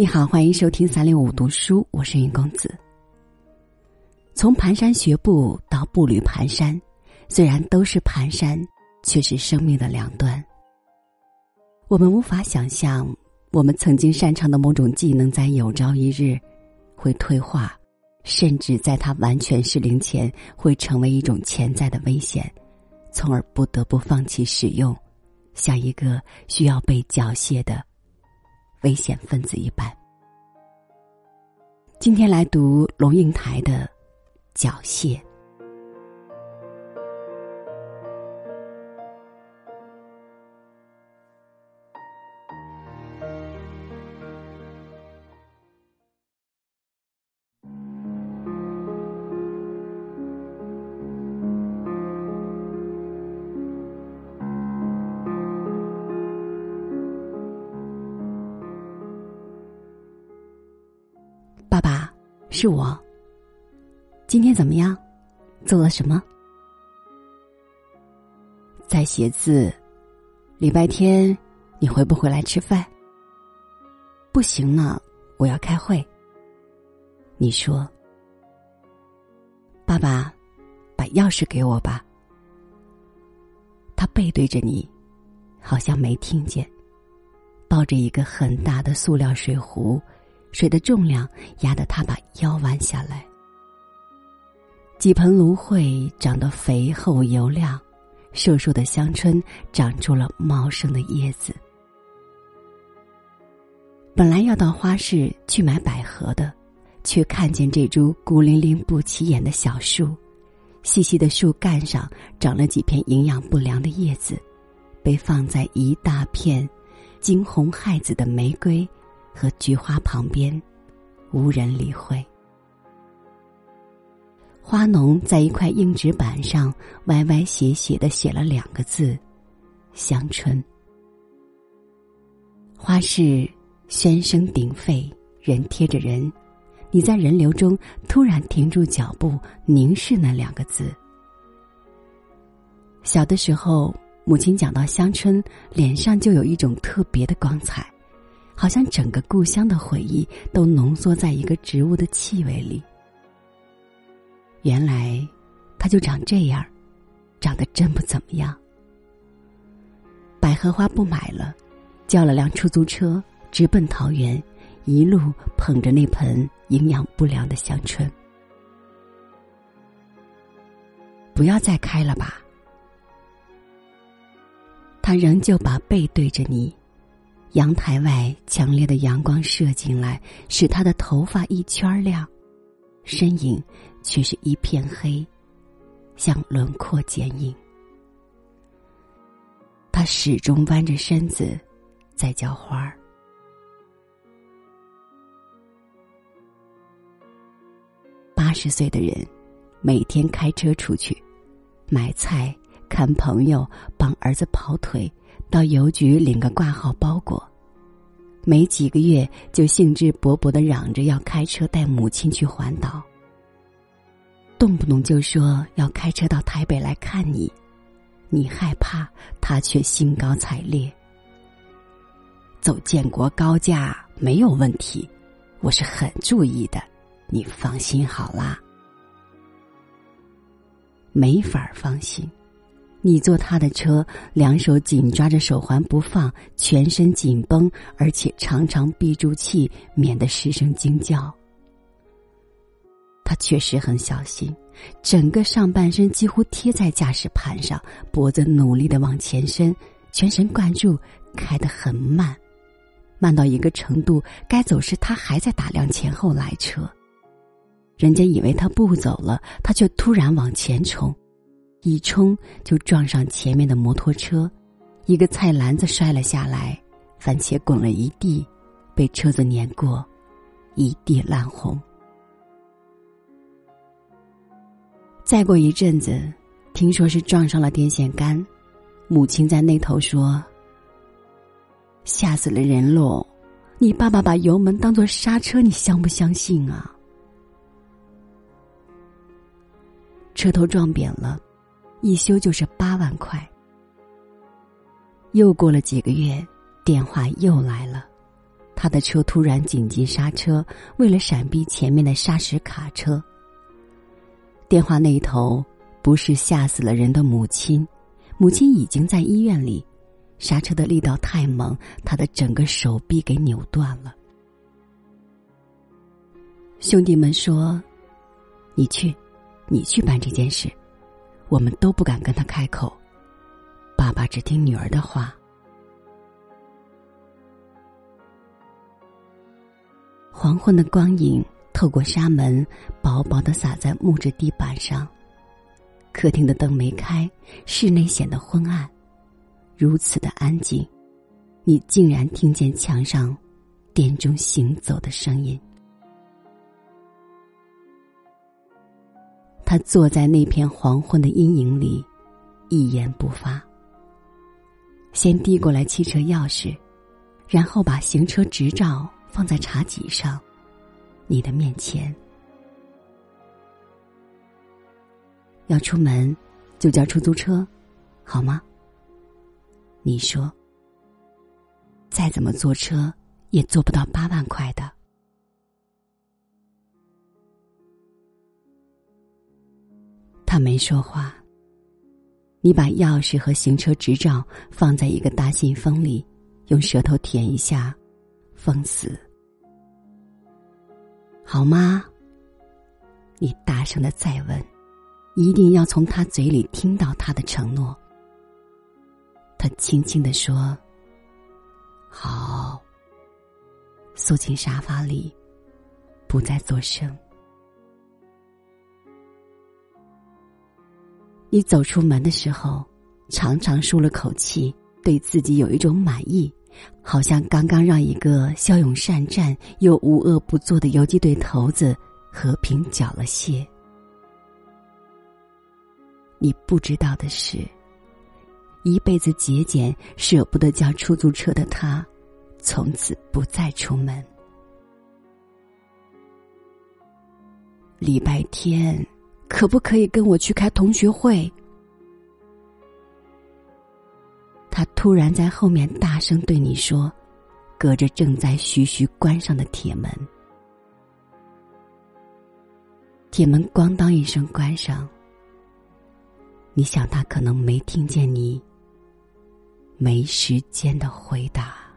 你好，欢迎收听三六五读书，我是云公子。从蹒跚学步到步履蹒跚，虽然都是蹒跚，却是生命的两端。我们无法想象，我们曾经擅长的某种技能，在有朝一日会退化，甚至在它完全失灵前，会成为一种潜在的危险，从而不得不放弃使用，像一个需要被缴械的。危险分子一般。今天来读龙应台的《缴械》。爸爸，是我。今天怎么样？做了什么？在写字。礼拜天你回不回来吃饭？不行呢，我要开会。你说，爸爸，把钥匙给我吧。他背对着你，好像没听见，抱着一个很大的塑料水壶。水的重量压得他把腰弯下来。几盆芦荟长得肥厚油亮，瘦瘦的香椿长出了茂盛的叶子。本来要到花市去买百合的，却看见这株孤零零不起眼的小树，细细的树干上长了几片营养不良的叶子，被放在一大片惊鸿骇紫的玫瑰。和菊花旁边，无人理会。花农在一块硬纸板上歪歪斜斜的写了两个字：“香椿。”花市喧声鼎沸，人贴着人，你在人流中突然停住脚步，凝视那两个字。小的时候，母亲讲到香椿，脸上就有一种特别的光彩。好像整个故乡的回忆都浓缩在一个植物的气味里。原来，它就长这样，长得真不怎么样。百合花不买了，叫了辆出租车，直奔桃园，一路捧着那盆营养不良的香椿。不要再开了吧。他仍旧把背对着你。阳台外强烈的阳光射进来，使他的头发一圈亮，身影却是一片黑，像轮廓剪影。他始终弯着身子，在浇花儿。八十岁的人，每天开车出去，买菜、看朋友、帮儿子跑腿。到邮局领个挂号包裹，没几个月就兴致勃勃的嚷着要开车带母亲去环岛。动不动就说要开车到台北来看你，你害怕，他却兴高采烈。走建国高架没有问题，我是很注意的，你放心好啦。没法放心。你坐他的车，两手紧抓着手环不放，全身紧绷，而且常常闭住气，免得失声惊叫。他确实很小心，整个上半身几乎贴在驾驶盘上，脖子努力的往前伸，全神贯注，开得很慢，慢到一个程度，该走时他还在打量前后来车。人家以为他不走了，他却突然往前冲。一冲就撞上前面的摩托车，一个菜篮子摔了下来，番茄滚了一地，被车子碾过，一地烂红。再过一阵子，听说是撞上了电线杆，母亲在那头说：“吓死了人喽！你爸爸把油门当做刹车，你相不相信啊？”车头撞扁了。一修就是八万块。又过了几个月，电话又来了，他的车突然紧急刹车，为了闪避前面的砂石卡车。电话那头不是吓死了人的母亲，母亲已经在医院里，刹车的力道太猛，他的整个手臂给扭断了。兄弟们说：“你去，你去办这件事。”我们都不敢跟他开口。爸爸只听女儿的话。黄昏的光影透过纱门，薄薄的洒在木质地板上。客厅的灯没开，室内显得昏暗，如此的安静，你竟然听见墙上电钟行走的声音。他坐在那片黄昏的阴影里，一言不发。先递过来汽车钥匙，然后把行车执照放在茶几上，你的面前。要出门，就叫出租车，好吗？你说，再怎么坐车，也坐不到八万块的。他没说话。你把钥匙和行车执照放在一个大信封里，用舌头舔一下，封死，好吗？你大声的再问，一定要从他嘴里听到他的承诺。他轻轻的说：“好。”缩进沙发里，不再作声。你走出门的时候，长长舒了口气，对自己有一种满意，好像刚刚让一个骁勇善战又无恶不作的游击队头子和平缴了械。你不知道的是，一辈子节俭、舍不得叫出租车的他，从此不再出门。礼拜天。可不可以跟我去开同学会？他突然在后面大声对你说，隔着正在徐徐关上的铁门。铁门咣当一声关上。你想他可能没听见你没时间的回答。